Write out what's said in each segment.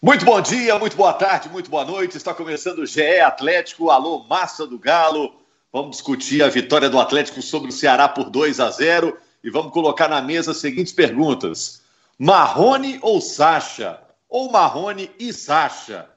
Muito bom dia, muito boa tarde, muito boa noite. Está começando o GE Atlético. Alô, massa do Galo. Vamos discutir a vitória do Atlético sobre o Ceará por 2 a 0 e vamos colocar na mesa as seguintes perguntas: Marrone ou Sacha? Ou Marrone e Sacha?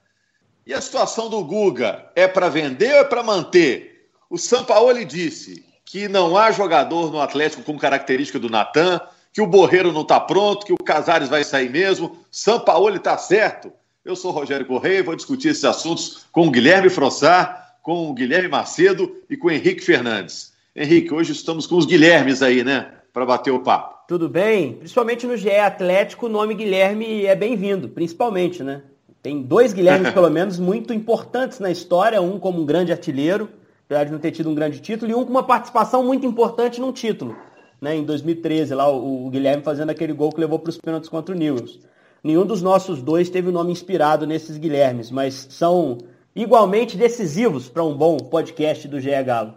E a situação do Guga é para vender ou é para manter? O Sampaoli disse que não há jogador no Atlético com característica do Natan, que o Borreiro não está pronto, que o Casares vai sair mesmo. Sampaoli está certo. Eu sou Rogério Correia e vou discutir esses assuntos com o Guilherme Frossar, com o Guilherme Macedo e com o Henrique Fernandes. Henrique, hoje estamos com os Guilhermes aí, né? Para bater o papo. Tudo bem? Principalmente no GE Atlético, o nome Guilherme é bem-vindo, principalmente, né? Tem dois Guilhermes, pelo menos, muito importantes na história, um como um grande artilheiro, apesar de não ter tido um grande título, e um com uma participação muito importante num título. Né, em 2013, lá o, o Guilherme fazendo aquele gol que levou para os pênaltis contra o Newells. Nenhum dos nossos dois teve o nome inspirado nesses Guilhermes, mas são igualmente decisivos para um bom podcast do GE Galo.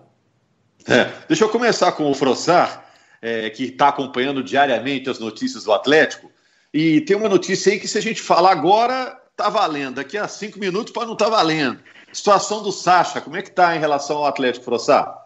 É, deixa eu começar com o Frossar, é, que está acompanhando diariamente as notícias do Atlético. E tem uma notícia aí que, se a gente falar agora, tá valendo. Daqui a cinco minutos pode não estar tá valendo. Situação do Sacha, como é que tá em relação ao Atlético, Frossar?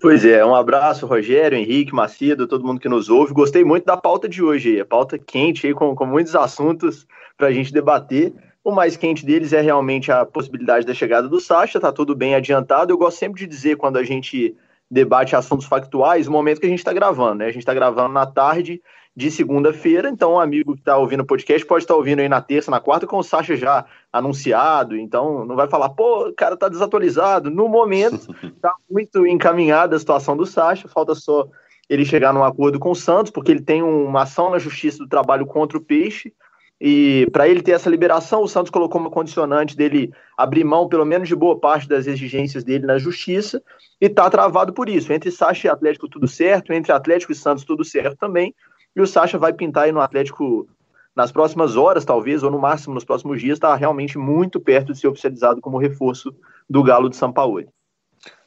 Pois é, um abraço, Rogério, Henrique, Macedo, todo mundo que nos ouve. Gostei muito da pauta de hoje, a pauta quente aí, com, com muitos assuntos para a gente debater. O mais quente deles é realmente a possibilidade da chegada do Sacha, tá tudo bem adiantado. Eu gosto sempre de dizer quando a gente debate assuntos factuais, o momento que a gente está gravando, né? A gente está gravando na tarde de segunda-feira. Então, um amigo que está ouvindo o podcast pode estar tá ouvindo aí na terça, na quarta, com o Sacha já anunciado. Então, não vai falar, pô, o cara tá desatualizado. No momento, está muito encaminhada a situação do Sacha, falta só ele chegar num acordo com o Santos, porque ele tem uma ação na Justiça do Trabalho contra o Peixe. E para ele ter essa liberação, o Santos colocou uma condicionante dele abrir mão, pelo menos, de boa parte das exigências dele na justiça, e está travado por isso. Entre Sacha e Atlético, tudo certo, entre Atlético e Santos, tudo certo também. E o Sacha vai pintar aí no Atlético nas próximas horas, talvez, ou no máximo nos próximos dias, está realmente muito perto de ser oficializado como reforço do Galo de São Paulo.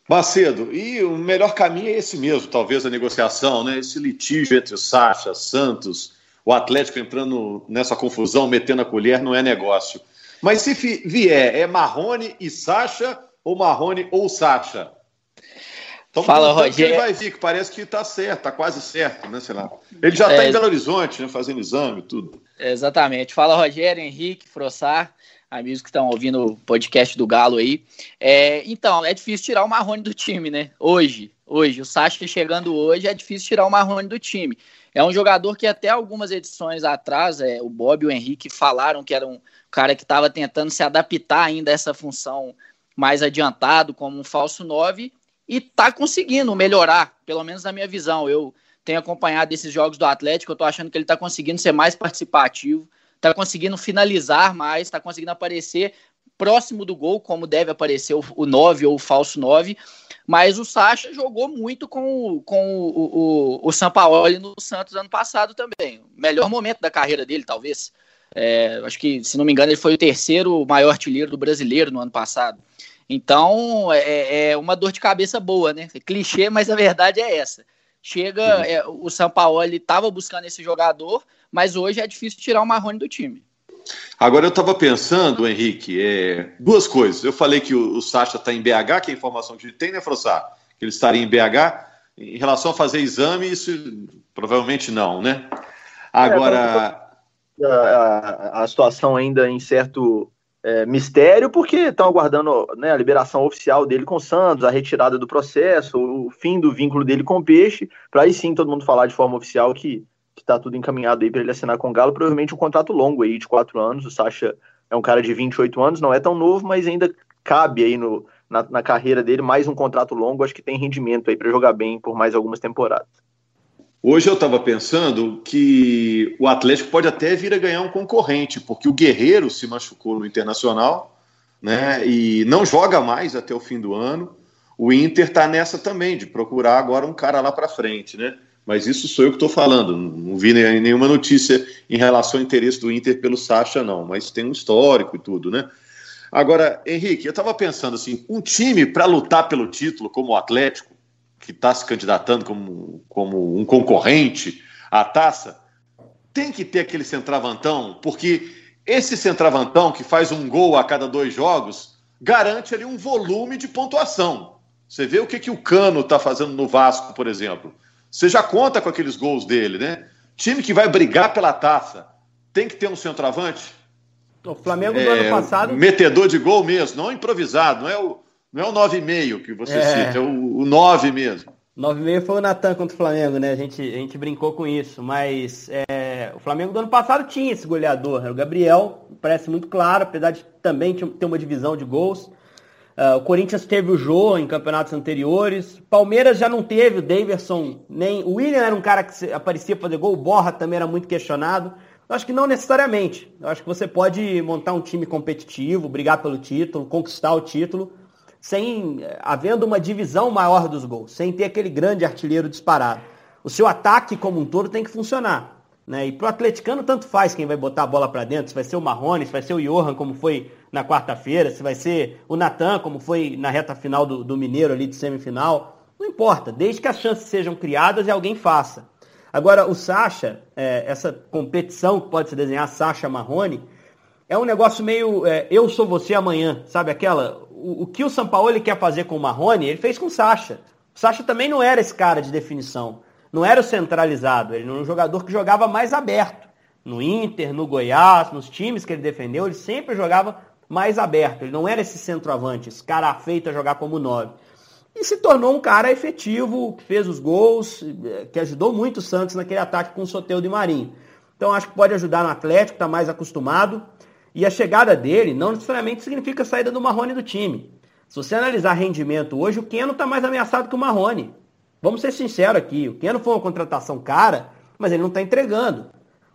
Macedo, e o melhor caminho é esse mesmo, talvez, a negociação, né? Esse litígio entre o Sacha, Santos, o Atlético entrando nessa confusão, metendo a colher, não é negócio. Mas se vier, é Marrone e Sacha ou Marrone ou Sacha? Então, Fala, Rogério. Ele vai vir, que parece que está certo, está quase certo, né? Sei lá. Ele já está é, em Belo Horizonte, né? Fazendo exame e tudo. Exatamente. Fala, Rogério, Henrique, Frossar, amigos que estão ouvindo o podcast do Galo aí. É, então, é difícil tirar o Marrone do time, né? Hoje, hoje. O Sacha chegando hoje, é difícil tirar o Marrone do time. É um jogador que até algumas edições atrás, é, o Bob e o Henrique falaram que era um cara que estava tentando se adaptar ainda a essa função mais adiantado, como um falso 9, e está conseguindo melhorar, pelo menos na minha visão. Eu tenho acompanhado esses jogos do Atlético, eu estou achando que ele está conseguindo ser mais participativo, está conseguindo finalizar mais, está conseguindo aparecer próximo do gol, como deve aparecer o, o 9 ou o falso 9. Mas o Sacha jogou muito com, com o, o, o Sampaoli no Santos ano passado também. Melhor momento da carreira dele, talvez. É, acho que, se não me engano, ele foi o terceiro maior artilheiro do brasileiro no ano passado. Então, é, é, é uma dor de cabeça boa, né? É clichê, mas a verdade é essa. Chega, é, o Sampaoli estava buscando esse jogador, mas hoje é difícil tirar o Marrone do time. Agora eu estava pensando, Henrique, é, duas coisas. Eu falei que o, o Sacha está em BH, que é a informação que a gente tem, né, Frossar? Que ele estaria em BH. Em relação a fazer exame, isso provavelmente não, né? Agora. É, a, a, situação ainda em certo é, mistério, porque estão aguardando né, a liberação oficial dele com o Santos, a retirada do processo, o fim do vínculo dele com o Peixe, para aí sim todo mundo falar de forma oficial que está tudo encaminhado aí para ele assinar com o Galo, provavelmente um contrato longo aí de quatro anos. O Sacha é um cara de 28 anos, não é tão novo, mas ainda cabe aí no, na, na carreira dele mais um contrato longo. Acho que tem rendimento aí para jogar bem por mais algumas temporadas. Hoje eu estava pensando que o Atlético pode até vir a ganhar um concorrente, porque o Guerreiro se machucou no Internacional, né? E não joga mais até o fim do ano. O Inter está nessa também, de procurar agora um cara lá para frente, né? Mas isso sou eu que estou falando. Não vi nenhuma notícia em relação ao interesse do Inter pelo Sacha, não. Mas tem um histórico e tudo, né? Agora, Henrique, eu estava pensando assim: um time para lutar pelo título, como o Atlético, que está se candidatando como, como um concorrente à taça, tem que ter aquele centravantão, porque esse centravantão que faz um gol a cada dois jogos garante ali um volume de pontuação. Você vê o que, que o Cano está fazendo no Vasco, por exemplo. Você já conta com aqueles gols dele, né? Time que vai brigar pela taça tem que ter um centroavante. O Flamengo do é, ano passado. Metedor de gol mesmo, não improvisado, não é o, não é o 9,5 que você é. cita, é o, o 9 mesmo. 9,5 foi o Natan contra o Flamengo, né? A gente, a gente brincou com isso, mas é, o Flamengo do ano passado tinha esse goleador, o Gabriel, parece muito claro, apesar de também ter uma divisão de gols. Uh, o Corinthians teve o Jô em campeonatos anteriores. Palmeiras já não teve o Daverson, nem. O William era um cara que aparecia fazer gol, o Borra também era muito questionado. Eu acho que não necessariamente. Eu acho que você pode montar um time competitivo, brigar pelo título, conquistar o título, sem havendo uma divisão maior dos gols, sem ter aquele grande artilheiro disparado. O seu ataque como um todo tem que funcionar. Né? E pro atleticano tanto faz quem vai botar a bola para dentro, se vai ser o Marrone, se vai ser o Johan, como foi na quarta-feira, se vai ser o Natan, como foi na reta final do, do Mineiro ali de semifinal. Não importa, desde que as chances sejam criadas e alguém faça. Agora, o Sacha, é, essa competição que pode se desenhar Sacha Marrone, é um negócio meio é, eu sou você amanhã, sabe aquela? O, que o São Paulo quer fazer com o Marrone, ele fez com o Sacha. O Sacha também não era esse cara de definição, não era o centralizado, ele era um jogador que jogava mais aberto. No Inter, no Goiás, nos times que ele defendeu, ele sempre jogava mais aberto. Ele não era esse centroavante, esse cara feito a jogar como nove e se tornou um cara efetivo, que fez os gols, que ajudou muito o Santos naquele ataque com o Soteudo e Marinho. Então acho que pode ajudar no Atlético, está mais acostumado. E a chegada dele não necessariamente significa a saída do Marrone do time. Se você analisar rendimento hoje, o Keno está mais ameaçado que o Marrone. Vamos ser sinceros aqui, o Keno foi uma contratação cara, mas ele não está entregando.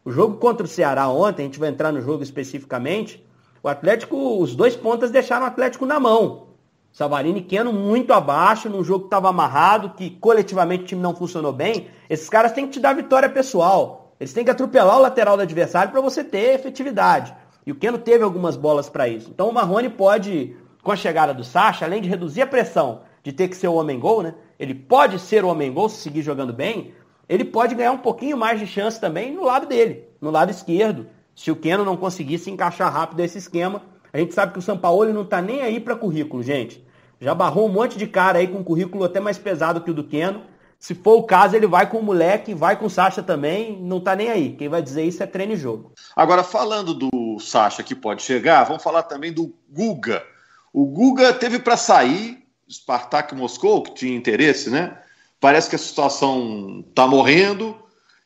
O jogo contra o Ceará ontem, a gente vai entrar no jogo especificamente, o Atlético, os dois pontas deixaram o Atlético na mão. Savarini e Keno muito abaixo, num jogo que estava amarrado, que coletivamente o time não funcionou bem. Esses caras têm que te dar vitória pessoal. Eles têm que atropelar o lateral do adversário para você ter efetividade. E o Keno teve algumas bolas para isso. Então o Marrone pode, com a chegada do Sacha, além de reduzir a pressão de ter que ser o homem-gol, né? Ele pode ser o homem-gol se seguir jogando bem. Ele pode ganhar um pouquinho mais de chance também no lado dele, no lado esquerdo. Se o Keno não conseguir se encaixar rápido nesse esquema. A gente sabe que o São Paulo não está nem aí para currículo, gente. Já barrou um monte de cara aí com um currículo até mais pesado que o do Keno. Se for o caso, ele vai com o moleque, vai com o Sacha também, não tá nem aí. Quem vai dizer isso é treino e jogo. Agora, falando do Sacha que pode chegar, vamos falar também do Guga. O Guga teve para sair, Spartak Moscou, que tinha interesse, né? Parece que a situação tá morrendo.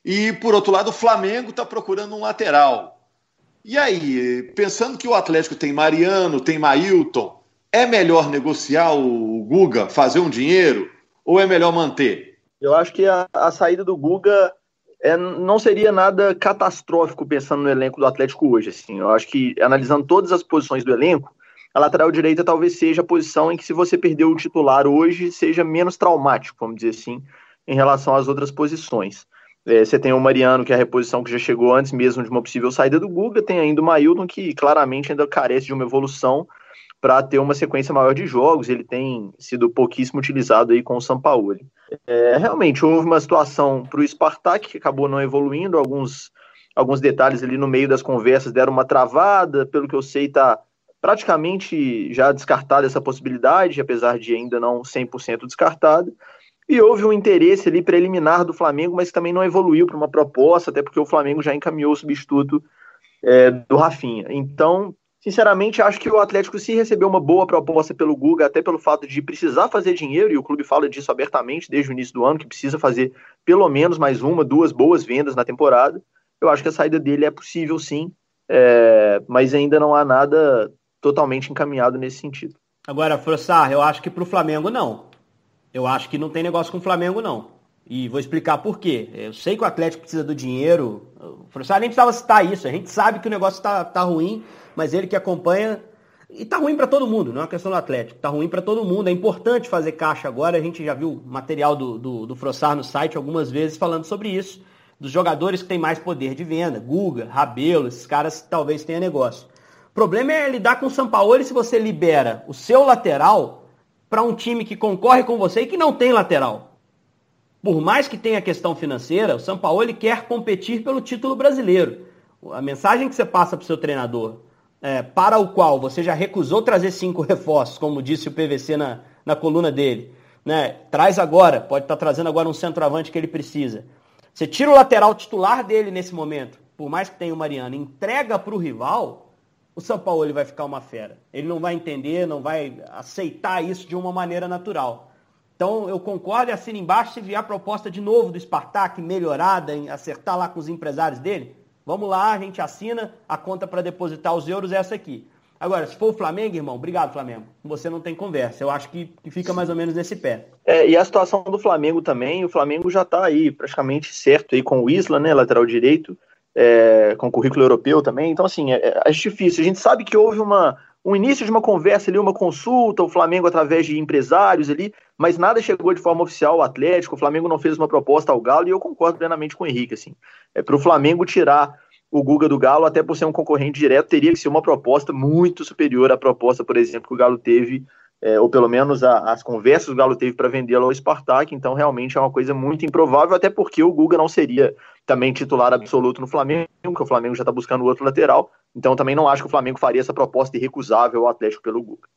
E, por outro lado, o Flamengo está procurando um lateral. E aí, pensando que o Atlético tem Mariano, tem Mailton, é melhor negociar o Guga, fazer um dinheiro, ou é melhor manter? Eu acho que a, a saída do Guga é, não seria nada catastrófico pensando no elenco do Atlético hoje. Assim. Eu acho que, analisando todas as posições do elenco, a lateral direita talvez seja a posição em que, se você perdeu o titular hoje, seja menos traumático, vamos dizer assim, em relação às outras posições. É, você tem o Mariano, que é a reposição que já chegou antes mesmo de uma possível saída do Guga, tem ainda o Mailton, que claramente ainda carece de uma evolução para ter uma sequência maior de jogos. Ele tem sido pouquíssimo utilizado aí com o Sampaoli. É, realmente, houve uma situação para o Spartak que acabou não evoluindo. Alguns, alguns detalhes ali no meio das conversas deram uma travada. Pelo que eu sei, está praticamente já descartada essa possibilidade, apesar de ainda não 100% descartada. E houve um interesse ali preliminar do Flamengo, mas também não evoluiu para uma proposta, até porque o Flamengo já encaminhou o substituto é, do Rafinha. Então, Sinceramente, acho que o Atlético, se receber uma boa proposta pelo Guga, até pelo fato de precisar fazer dinheiro, e o clube fala disso abertamente desde o início do ano, que precisa fazer pelo menos mais uma, duas boas vendas na temporada, eu acho que a saída dele é possível sim, é, mas ainda não há nada totalmente encaminhado nesse sentido. Agora, Frossar, eu acho que para o Flamengo não. Eu acho que não tem negócio com o Flamengo não. E vou explicar por quê. Eu sei que o Atlético precisa do dinheiro. O nem precisava citar isso. A gente sabe que o negócio está tá ruim mas ele que acompanha. E tá ruim para todo mundo, não é uma questão do Atlético. Tá ruim para todo mundo. É importante fazer caixa agora. A gente já viu material do, do, do Frossar no site algumas vezes falando sobre isso. Dos jogadores que têm mais poder de venda. Guga, Rabelo, esses caras talvez tenham negócio. O problema é lidar com o Sampaoli se você libera o seu lateral para um time que concorre com você e que não tem lateral. Por mais que tenha questão financeira, o Sampaoli quer competir pelo título brasileiro. A mensagem que você passa para o seu treinador, é, para o qual você já recusou trazer cinco reforços, como disse o PVC na, na coluna dele, né? Traz agora, pode estar tá trazendo agora um centroavante que ele precisa. Você tira o lateral titular dele nesse momento, por mais que tenha o Mariano, entrega para o rival, o São Paulo ele vai ficar uma fera. Ele não vai entender, não vai aceitar isso de uma maneira natural. Então eu concordo e assino embaixo se vier a proposta de novo do Spartak, melhorada, em acertar lá com os empresários dele. Vamos lá, a gente assina, a conta para depositar os euros é essa aqui. Agora, se for o Flamengo, irmão, obrigado, Flamengo. você não tem conversa. Eu acho que, fica mais ou menos nesse pé. É, e a situação do Flamengo também, o Flamengo já está aí praticamente certo aí com o Isla, né, lateral direito, é, com currículo europeu também. Então, assim, é, é difícil. A gente sabe que houve uma, um início de uma conversa ali, uma consulta, o Flamengo através de empresários ali, mas nada chegou de forma oficial ao Atlético, o Flamengo não fez uma proposta ao Galo, e eu concordo plenamente com o Henrique, assim. É para o Flamengo tirar o Guga do Galo, até por ser um concorrente direto, teria que ser uma proposta muito superior à proposta, por exemplo, que o Galo teve, é, ou pelo menos a, as conversas que o Galo teve para vendê-lo ao Spartak, então realmente é uma coisa muito improvável, até porque o Guga não seria também titular absoluto no Flamengo, que o Flamengo já está buscando outro lateral, então também não acho que o Flamengo faria essa proposta irrecusável ao Atlético pelo Guga.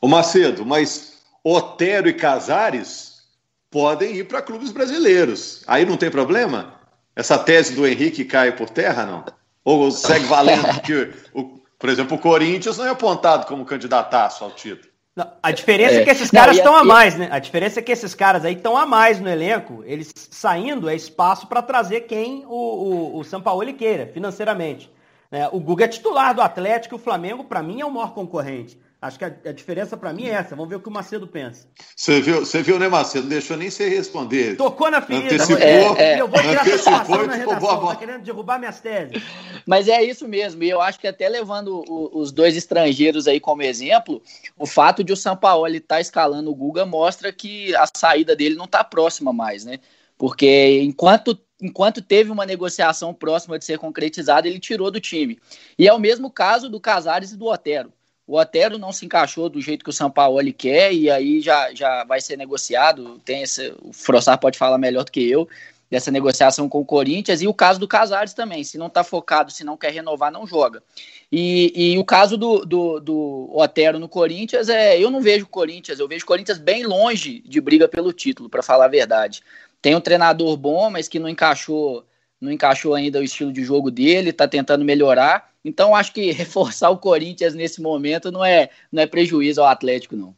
Ô Macedo, mas Otero e Casares podem ir para clubes brasileiros, aí não tem problema? Essa tese do Henrique cai por terra, não? Ou segue valendo que, o, por exemplo, o Corinthians não é apontado como candidataço ao título? Não, a diferença é, é que esses caras estão a mais, né? A diferença é que esses caras aí estão a mais no elenco. Eles saindo é espaço para trazer quem o, o, o São Paulo queira, financeiramente. É, o Guga é titular do Atlético e o Flamengo, para mim, é o maior concorrente. Acho que a, a, diferença para mim é essa. Vamos ver o que o Macedo pensa. Você viu, você viu, né, Macedo? Não deixou nem você responder. Tocou na ferida. Antecipou, é, é. Eu vou tirar antecipou, na redação. Tá querendo derrubar minhas teses. Mas é isso mesmo. E eu acho que até levando o, os dois estrangeiros aí como exemplo, o fato de o São Paulo estar tá escalando o Guga mostra que a saída dele não está próxima mais, né? Porque enquanto enquanto teve uma negociação próxima de ser concretizada, ele tirou do time. E é o mesmo caso do Casares e do Otero. O Otero não se encaixou do jeito que o São Paulo quer e aí já, já vai ser negociado. Tem esse, o Frossar pode falar melhor do que eu dessa negociação com o Corinthians e o caso do Casares também. Se não está focado, se não quer renovar, não joga. E, e o caso do, do, do, Otero no Corinthians é, eu não vejo o Corinthians, eu vejo o Corinthians bem longe de briga pelo título, para falar a verdade. Tem um treinador bom, mas que não encaixou, não encaixou ainda o estilo de jogo dele, está tentando melhorar. Então, acho que reforçar o Corinthians nesse momento não é, não é prejuízo ao Atlético, não.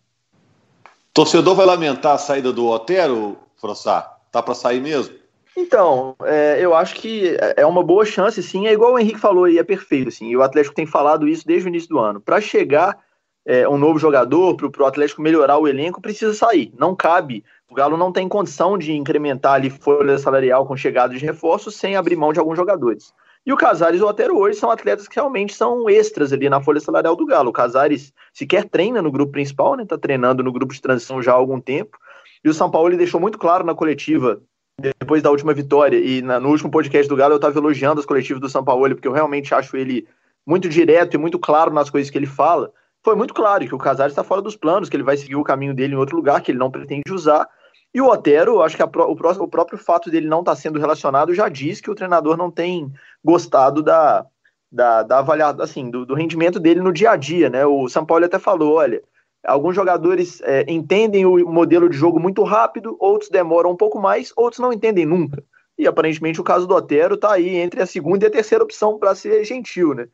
Torcedor vai lamentar a saída do Otero, Frossar? Tá para sair mesmo? Então, é, eu acho que é uma boa chance, sim. É igual o Henrique falou aí, é perfeito, assim. E o Atlético tem falado isso desde o início do ano. Para chegar é, um novo jogador, para o Atlético melhorar o elenco, precisa sair. Não cabe. O Galo não tem condição de incrementar ali folha salarial com chegada de reforços sem abrir mão de alguns jogadores. E o Casares e o Otero hoje são atletas que realmente são extras ali na folha salarial do Galo. O Casares sequer treina no grupo principal, né? Tá treinando no grupo de transição já há algum tempo. E o São Paulo ele deixou muito claro na coletiva, depois da última vitória, e na, no último podcast do Galo eu estava elogiando as coletivas do São Paulo, porque eu realmente acho ele muito direto e muito claro nas coisas que ele fala. Foi muito claro que o Casares está fora dos planos, que ele vai seguir o caminho dele em outro lugar, que ele não pretende usar. E o Otero, acho que o, o, próprio fato dele não estar tá sendo relacionado já diz que o treinador não tem gostado da, da, da avaliação, assim, do, do, rendimento dele no dia a dia, né? O São Paulo até falou, olha, alguns jogadores é, entendem o modelo de jogo muito rápido, outros demoram um pouco mais, outros não entendem nunca. E aparentemente o caso do Otero está aí entre a segunda e a terceira opção para ser gentil, né?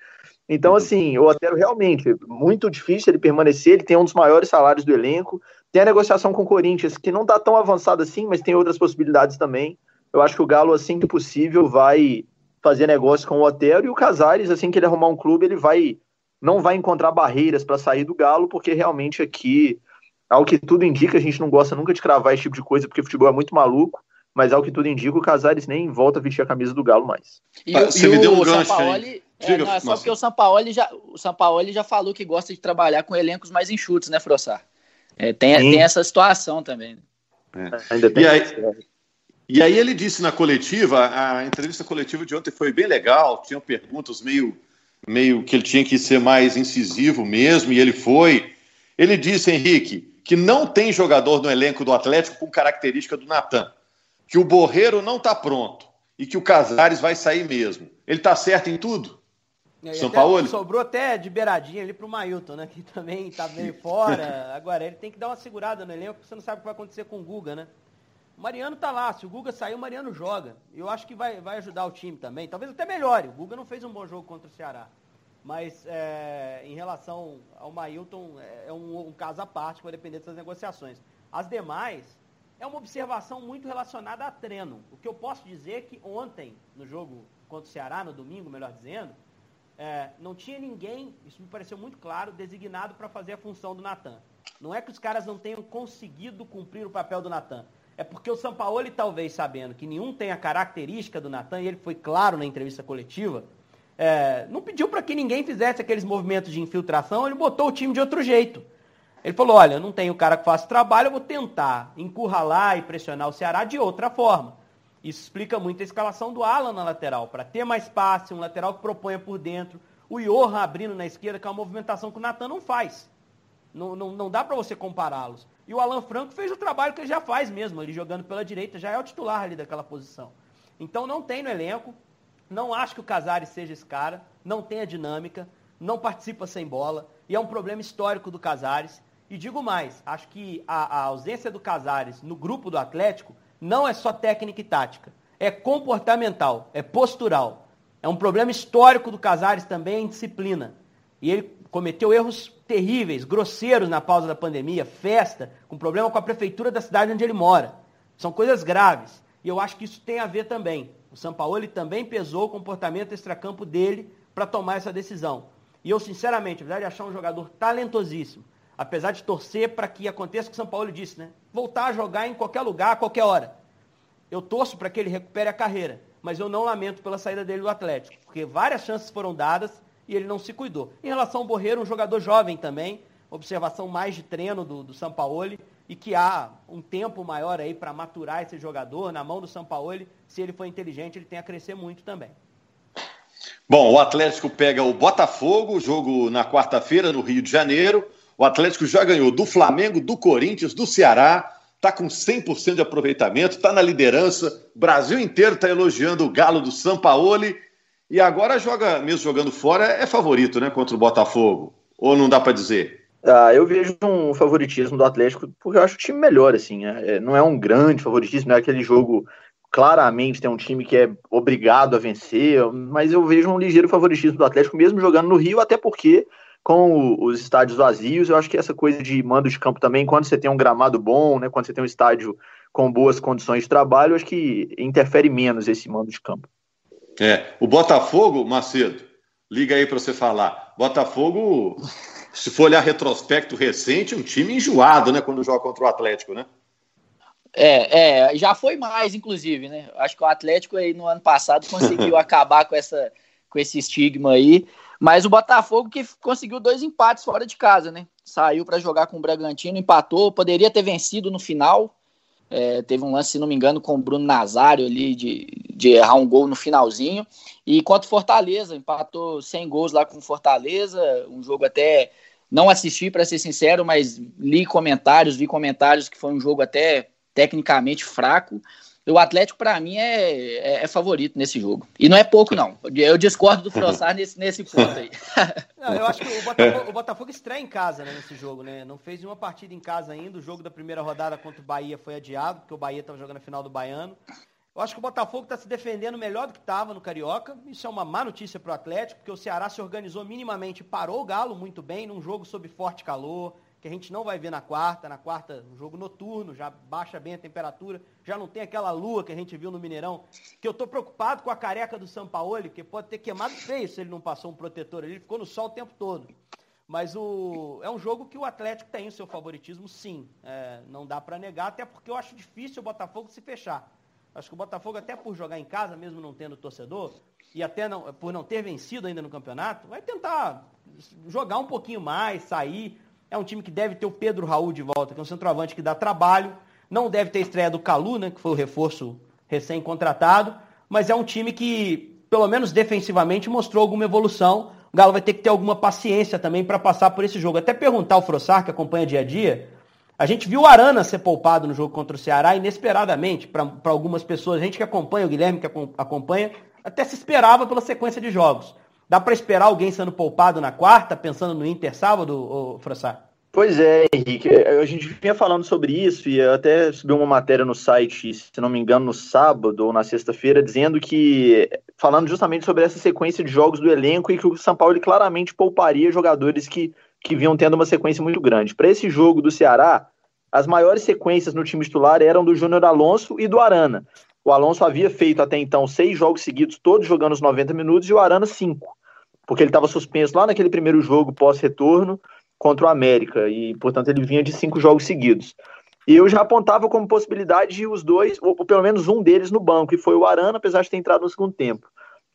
Então, uhum. assim, o Otero realmente, muito difícil ele permanecer, ele tem um dos maiores salários do elenco, tem a negociação com o Corinthians, que não está tão avançada assim, mas tem outras possibilidades também. Eu acho que o Galo, assim que possível, vai fazer negócio com o Otero e o Casares, assim que ele arrumar um clube, ele vai não vai encontrar barreiras para sair do Galo, porque realmente aqui, ao que tudo indica, a gente não gosta nunca de cravar esse tipo de coisa, porque o futebol é muito maluco, mas ao que tudo indica, o Casares nem volta a vestir a camisa do Galo mais. E, Você e me deu um gancho Sampaoli, é, não, é só porque o Sampaoli já, o Sampaoli já falou que gosta de trabalhar com elencos mais enxutos, né, Frossar? É, tem, tem essa situação também. Né? É. E, aí, e aí ele disse na coletiva, a entrevista coletiva de ontem foi bem legal, tinham perguntas meio, meio que ele tinha que ser mais incisivo mesmo, e ele foi. Ele disse, Henrique, que não tem jogador no elenco do Atlético com característica do Natan, que o Borreiro não está pronto, e que o Casares vai sair mesmo. Ele está certo em tudo? São Paulo? Sobrou até de beiradinha ali para o Mailton, né? Que também está meio fora. Agora, ele tem que dar uma segurada no elenco, porque você não sabe o que vai acontecer com o Guga, né? O Mariano tá lá. Se o Guga sair, o Mariano joga. Eu acho que vai, vai ajudar o time também. Talvez até melhore. O Guga não fez um bom jogo contra o Ceará. Mas é, em relação ao Mailton, é, é um, um, caso à parte que vai depender dessas negociações. As demais, é uma observação muito relacionada a treino. O que eu posso dizer é que ontem, no jogo contra o Ceará, no domingo, melhor dizendo, é, não tinha ninguém, isso me pareceu muito claro, designado para fazer a função do Natan. Não é que os caras não tenham conseguido cumprir o papel do Natan. É porque o Sampaoli, talvez sabendo que nenhum tem a característica do Natan, e ele foi claro na entrevista coletiva, é, não pediu para que ninguém fizesse aqueles movimentos de infiltração, ele botou o time de outro jeito. Ele falou: olha, não tenho cara que faça trabalho, eu vou tentar encurralar e pressionar o Ceará de outra forma. Isso explica muito a escalação do Alan na lateral, para ter mais passe, um lateral que proponha por dentro. O Johan abrindo na esquerda, que é uma movimentação que o Natan não faz. Não, não, não dá para você compará-los. E o Alan Franco fez o trabalho que ele já faz mesmo, ele jogando pela direita, já é o titular ali daquela posição. Então não tem no elenco, não acho que o Casares seja esse cara, não tem a dinâmica, não participa sem bola, e é um problema histórico do Casares. E digo mais, acho que a, a ausência do Casares no grupo do Atlético não é só técnica e tática, é comportamental, é postural. É um problema histórico do Casares também, é indisciplina. E ele cometeu erros terríveis, grosseiros na pausa da pandemia, festa, com problema com a prefeitura da cidade onde ele mora. São coisas graves. E eu acho que isso tem a ver também. O São Paulo também pesou o comportamento extracampo dele para tomar essa decisão. E eu, sinceramente, apesar de achar um jogador talentosíssimo, apesar de torcer para que aconteça o que São Paulo disse, né? Voltar a jogar em qualquer lugar, a qualquer hora. Eu torço para que ele recupere a carreira, mas eu não lamento pela saída dele do Atlético, porque várias chances foram dadas e ele não se cuidou. Em relação ao Borreiro, um jogador jovem também, observação mais de treino do, do Sampaoli, e que há um tempo maior aí para maturar esse jogador na mão do Sampaoli, se ele for inteligente, ele tem a crescer muito também. Bom, o Atlético pega o Botafogo, jogo na quarta-feira no Rio de Janeiro. O Atlético já ganhou do Flamengo, do Corinthians, do Ceará, está com 100% de aproveitamento, está na liderança. O Brasil inteiro está elogiando o galo do Sampaoli e agora joga, mesmo jogando fora, é favorito, né, contra o Botafogo. Ou não dá para dizer? Ah, eu vejo um favoritismo do Atlético porque eu acho o time melhor, assim. É, não é um grande favoritismo, não é aquele jogo claramente tem um time que é obrigado a vencer, mas eu vejo um ligeiro favoritismo do Atlético, mesmo jogando no Rio, até porque com os estádios vazios, eu acho que essa coisa de mando de campo também, quando você tem um gramado bom, né, quando você tem um estádio com boas condições de trabalho, eu acho que interfere menos esse mando de campo. É, o Botafogo, Macedo, liga aí para você falar. Botafogo, se for olhar retrospecto recente, um time enjoado, né, quando joga contra o Atlético, né? É, é, já foi mais, inclusive, né? Acho que o Atlético aí no ano passado conseguiu acabar com, essa, com esse estigma aí. Mas o Botafogo que conseguiu dois empates fora de casa, né? Saiu para jogar com o Bragantino, empatou, poderia ter vencido no final, é, teve um lance, se não me engano, com o Bruno Nazário ali de, de errar um gol no finalzinho. E contra o Fortaleza, empatou sem gols lá com Fortaleza. Um jogo até. Não assisti, para ser sincero, mas li comentários, vi comentários que foi um jogo até tecnicamente fraco. O Atlético, para mim, é, é, é, favorito nesse jogo. E não é pouco, não. Eu discordo do Frossar nesse, nesse ponto aí. Não, eu acho que o Botafogo, o Botafogo estreia em casa né, nesse jogo, né? Não fez nenhuma partida em casa ainda. O jogo da primeira rodada contra o Bahia foi adiado, porque o Bahia estava jogando a final do Baiano. Eu acho que o Botafogo está se defendendo melhor do que estava no Carioca. Isso é uma má notícia para o Atlético, porque o Ceará se organizou minimamente, parou o Galo muito bem num jogo sob forte calor que a gente não vai ver na quarta. Na quarta, um jogo noturno, já baixa bem a temperatura, já não tem aquela lua que a gente viu no Mineirão. Que eu estou preocupado com a careca do Sampaoli, que pode ter queimado feio se ele não passou um protetor ele ficou no sol o tempo todo. Mas o, é um jogo que o Atlético tem o seu favoritismo, sim. É, não dá para negar, até porque eu acho difícil o Botafogo se fechar. Acho que o Botafogo, até por jogar em casa, mesmo não tendo torcedor, e até não, por não ter vencido ainda no campeonato, vai tentar jogar um pouquinho mais, sair. É um time que deve ter o Pedro Raul de volta, que é um centroavante que dá trabalho. Não deve ter estreia do Calu, né, que foi o reforço recém-contratado. Mas é um time que, pelo menos defensivamente, mostrou alguma evolução. O Galo vai ter que ter alguma paciência também para passar por esse jogo. Até perguntar ao Frossar, que acompanha dia a dia, A gente viu o Arana ser poupado no jogo contra o Ceará inesperadamente, para algumas pessoas, a gente que acompanha, o Guilherme que acompanha, até se esperava pela sequência de jogos. Dá para esperar alguém sendo poupado na quarta, pensando no Inter sábado, Frossar? Pois é, Henrique. A gente vinha falando sobre isso e até subiu uma matéria no site, se não me engano, no sábado ou na sexta-feira, dizendo que, falando justamente sobre essa sequência de jogos do elenco e que o São Paulo claramente pouparia jogadores que que vinham tendo uma sequência muito grande. Para esse jogo do Ceará, as maiores sequências no time titular eram do Júnior Alonso e do Arana. O Alonso havia feito até então seis jogos seguidos, todos jogando os 90 minutos, e o Arana cinco, porque ele estava suspenso lá naquele primeiro jogo pós-retorno contra o América, e portanto ele vinha de cinco jogos seguidos. E eu já apontava como possibilidade os dois, ou pelo menos um deles no banco, e foi o Arana, apesar de ter entrado no segundo tempo.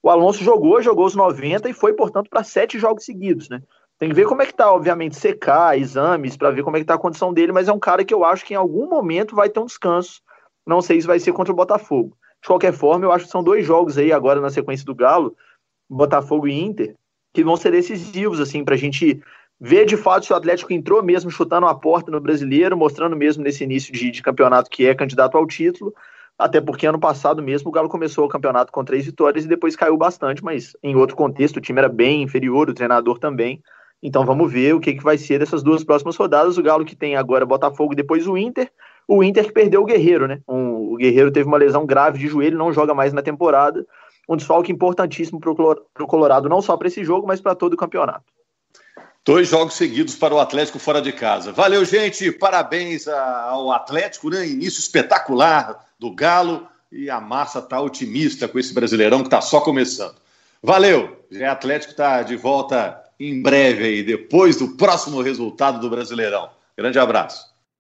O Alonso jogou, jogou os 90 e foi, portanto, para sete jogos seguidos, né? Tem que ver como é que tá, obviamente, secar, exames, para ver como é que tá a condição dele, mas é um cara que eu acho que em algum momento vai ter um descanso. Não sei se vai ser contra o Botafogo. De qualquer forma, eu acho que são dois jogos aí agora na sequência do Galo, Botafogo e Inter, que vão ser decisivos, assim, pra gente ver de fato se o Atlético entrou mesmo chutando a porta no brasileiro, mostrando mesmo nesse início de, de campeonato que é candidato ao título, até porque ano passado mesmo o Galo começou o campeonato com três vitórias e depois caiu bastante, mas em outro contexto o time era bem inferior, o treinador também. Então vamos ver o que, que vai ser dessas duas próximas rodadas. O Galo que tem agora Botafogo e depois o Inter. O Inter que perdeu o Guerreiro, né? Um, o Guerreiro teve uma lesão grave de joelho, não joga mais na temporada. Um desfalque importantíssimo para o Colorado, não só para esse jogo, mas para todo o campeonato. Dois jogos seguidos para o Atlético fora de casa. Valeu, gente. Parabéns ao Atlético, né? Início espetacular do Galo. E a massa está otimista com esse brasileirão que está só começando. Valeu. O Atlético está de volta em breve aí, depois do próximo resultado do Brasileirão. Grande abraço.